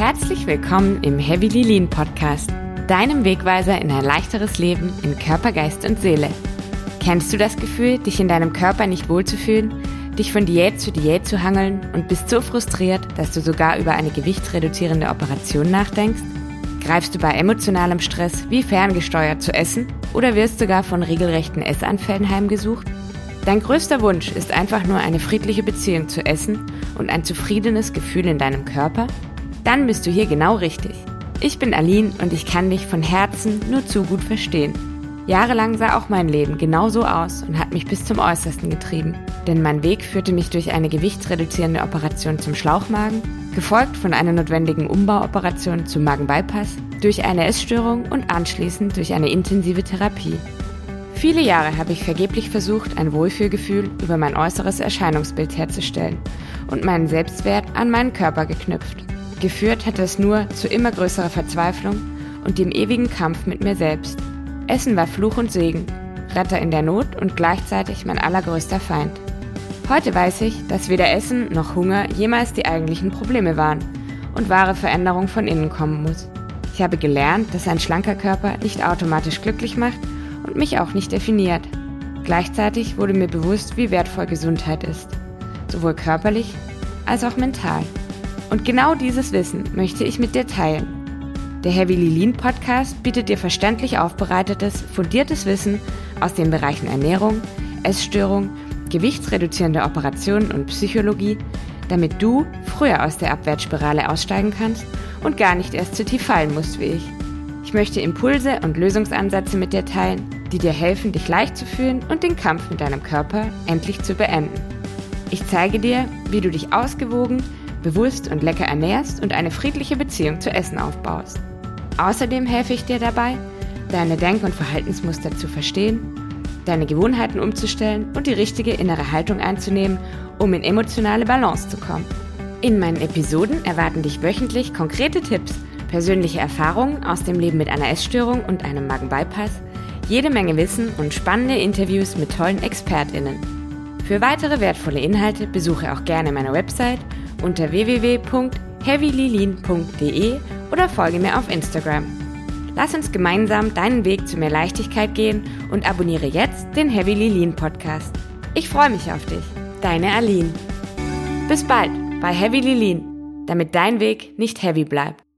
Herzlich willkommen im Heavily Lean Podcast, deinem Wegweiser in ein leichteres Leben in Körper, Geist und Seele. Kennst du das Gefühl, dich in deinem Körper nicht wohlzufühlen, dich von Diät zu Diät zu hangeln und bist so frustriert, dass du sogar über eine gewichtsreduzierende Operation nachdenkst? Greifst du bei emotionalem Stress wie ferngesteuert zu essen oder wirst sogar von regelrechten Essanfällen heimgesucht? Dein größter Wunsch ist einfach nur eine friedliche Beziehung zu Essen und ein zufriedenes Gefühl in deinem Körper? Dann bist du hier genau richtig. Ich bin Aline und ich kann dich von Herzen nur zu gut verstehen. Jahrelang sah auch mein Leben genau so aus und hat mich bis zum Äußersten getrieben. Denn mein Weg führte mich durch eine gewichtsreduzierende Operation zum Schlauchmagen, gefolgt von einer notwendigen Umbauoperation zum Magenbypass, durch eine Essstörung und anschließend durch eine intensive Therapie. Viele Jahre habe ich vergeblich versucht, ein Wohlfühlgefühl über mein äußeres Erscheinungsbild herzustellen und meinen Selbstwert an meinen Körper geknüpft. Geführt hat es nur zu immer größerer Verzweiflung und dem ewigen Kampf mit mir selbst. Essen war Fluch und Segen, Retter in der Not und gleichzeitig mein allergrößter Feind. Heute weiß ich, dass weder Essen noch Hunger jemals die eigentlichen Probleme waren und wahre Veränderung von innen kommen muss. Ich habe gelernt, dass ein schlanker Körper nicht automatisch glücklich macht und mich auch nicht definiert. Gleichzeitig wurde mir bewusst, wie wertvoll Gesundheit ist, sowohl körperlich als auch mental. Und genau dieses Wissen möchte ich mit dir teilen. Der Heavy Lean Podcast bietet dir verständlich aufbereitetes, fundiertes Wissen aus den Bereichen Ernährung, Essstörung, gewichtsreduzierende Operationen und Psychologie, damit du früher aus der Abwärtsspirale aussteigen kannst und gar nicht erst zu tief fallen musst wie ich. Ich möchte Impulse und Lösungsansätze mit dir teilen, die dir helfen, dich leicht zu fühlen und den Kampf mit deinem Körper endlich zu beenden. Ich zeige dir, wie du dich ausgewogen, bewusst und lecker ernährst und eine friedliche Beziehung zu Essen aufbaust. Außerdem helfe ich dir dabei, deine Denk- und Verhaltensmuster zu verstehen, deine Gewohnheiten umzustellen und die richtige innere Haltung einzunehmen, um in emotionale Balance zu kommen. In meinen Episoden erwarten dich wöchentlich konkrete Tipps, persönliche Erfahrungen aus dem Leben mit einer Essstörung und einem Magenbypass, jede Menge Wissen und spannende Interviews mit tollen ExpertInnen. Für weitere wertvolle Inhalte besuche auch gerne meine Website unter www.heavylilin.de oder folge mir auf Instagram. Lass uns gemeinsam deinen Weg zu mehr Leichtigkeit gehen und abonniere jetzt den Heavy Lilin Podcast. Ich freue mich auf dich. Deine Aline. Bis bald bei Heavy Lilin, damit dein Weg nicht heavy bleibt.